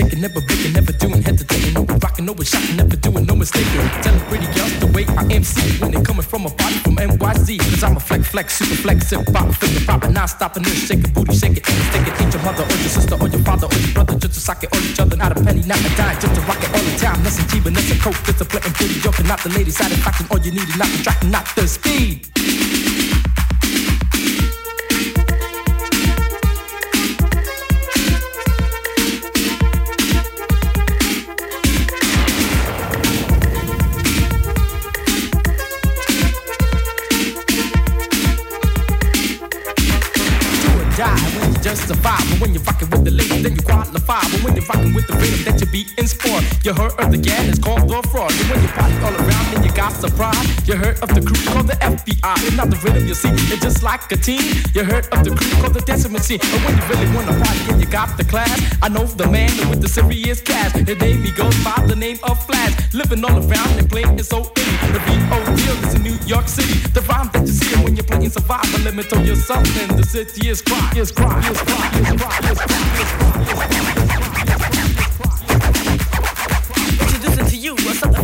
Shaker, never breaking, never doing hesitating. No rocking, no shocking, never doing no mistaking. Telling pretty girls the way I am MC when they coming from a party from NYC. Cause I'm a flex, flex, super flex, hip hop, flip pop, and non stopping this, shake it, booty, shake it, stick it. Ain't your mother or your sister or your father or your brother, just to sock it on each other. Not a penny, not a dime, just to rock it all the time. Nothing cheap, nothing coke, just a play pretty joke, not the lady satisfaction. All you need is not the track, not the speed. The FBI. It's not the rhythm you see, it's just like a team. You heard of the crew called the machine. But when you really wanna party and you got the class, I know the man with the serious cash. His name he goes by the name of Flash. Living all around and playing it so easy. The V.O.D. is in New York City. The rhyme that you see when you're playing survival. Let me tell you something. The city is cry, is cry, is cry, is cry, is cry, is cry.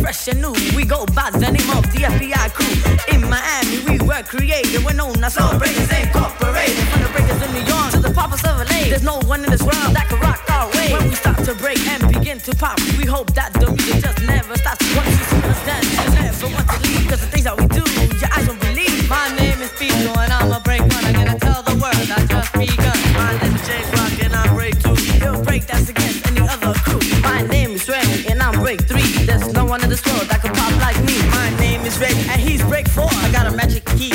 Fresh and new. We go by the name of the FBI crew. In Miami, we were created. We're known as Soul Breakers Incorporated. From the breakers in New York to the poppers of LA. There's no one in this world that can rock our way. When we start to break and begin to pop, we hope that the music just never stops. Once you see us dance, you never want to leave. Cause the things that we do, your eyes won't believe. My name is Pico one in this world that can pop like me. My name is Ray and he's break four. I got a magic key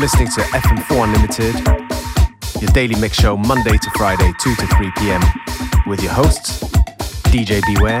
listening to FM4 Unlimited, your daily mix show Monday to Friday, 2 to 3 p.m. with your hosts, DJ Beware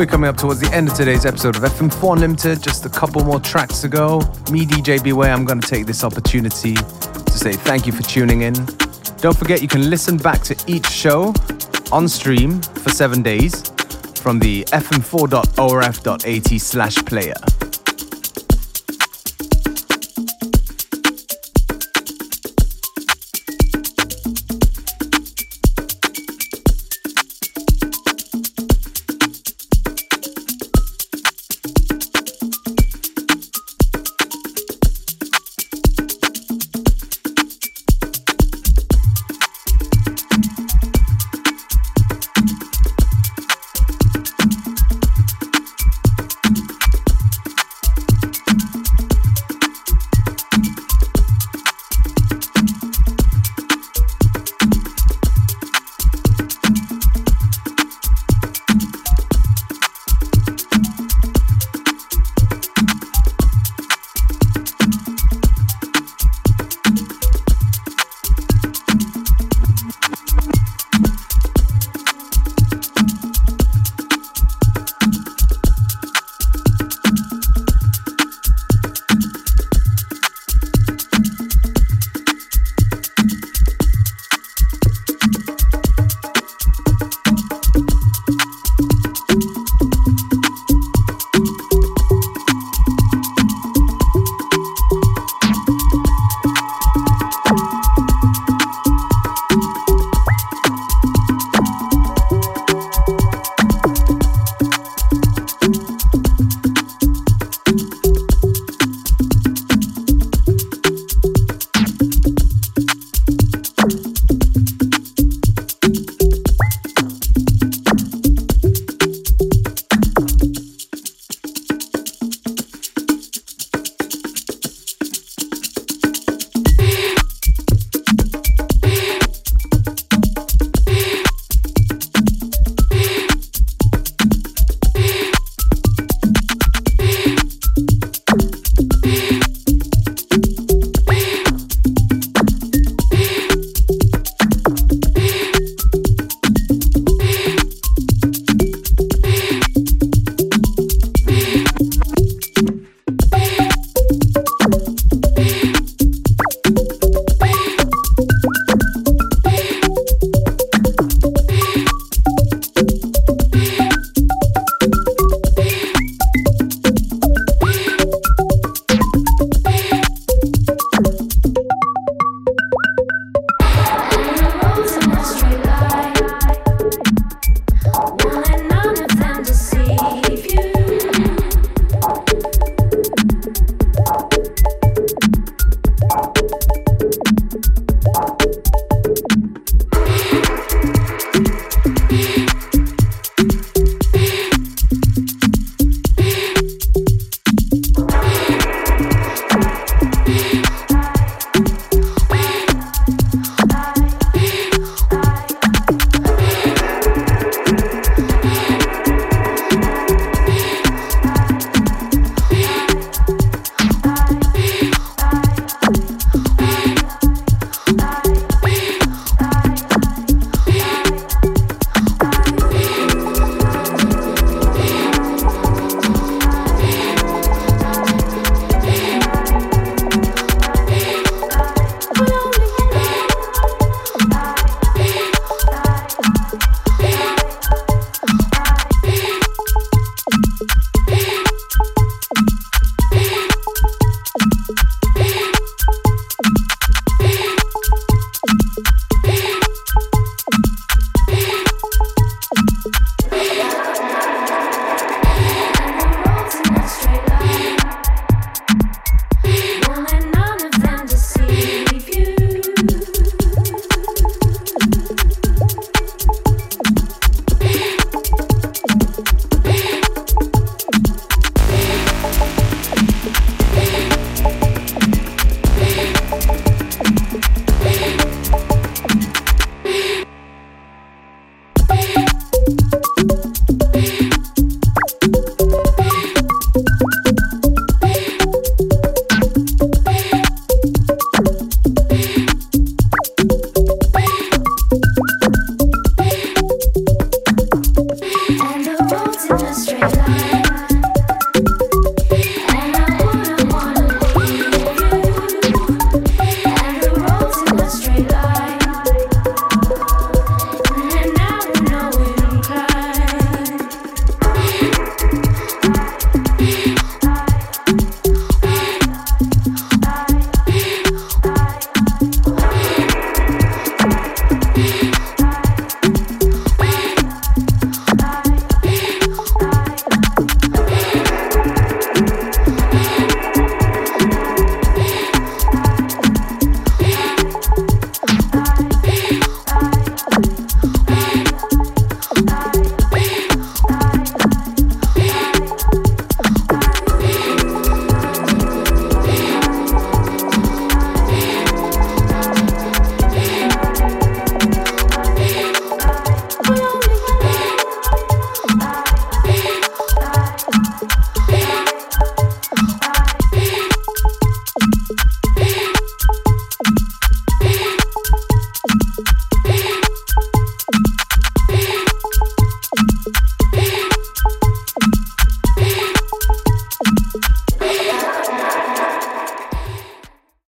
We're coming up towards the end of today's episode of FM4 Unlimited. Just a couple more tracks to go. Me, DJ Beware, I'm going to take this opportunity to say thank you for tuning in. Don't forget you can listen back to each show on stream for seven days from the fm4.orf.at slash player.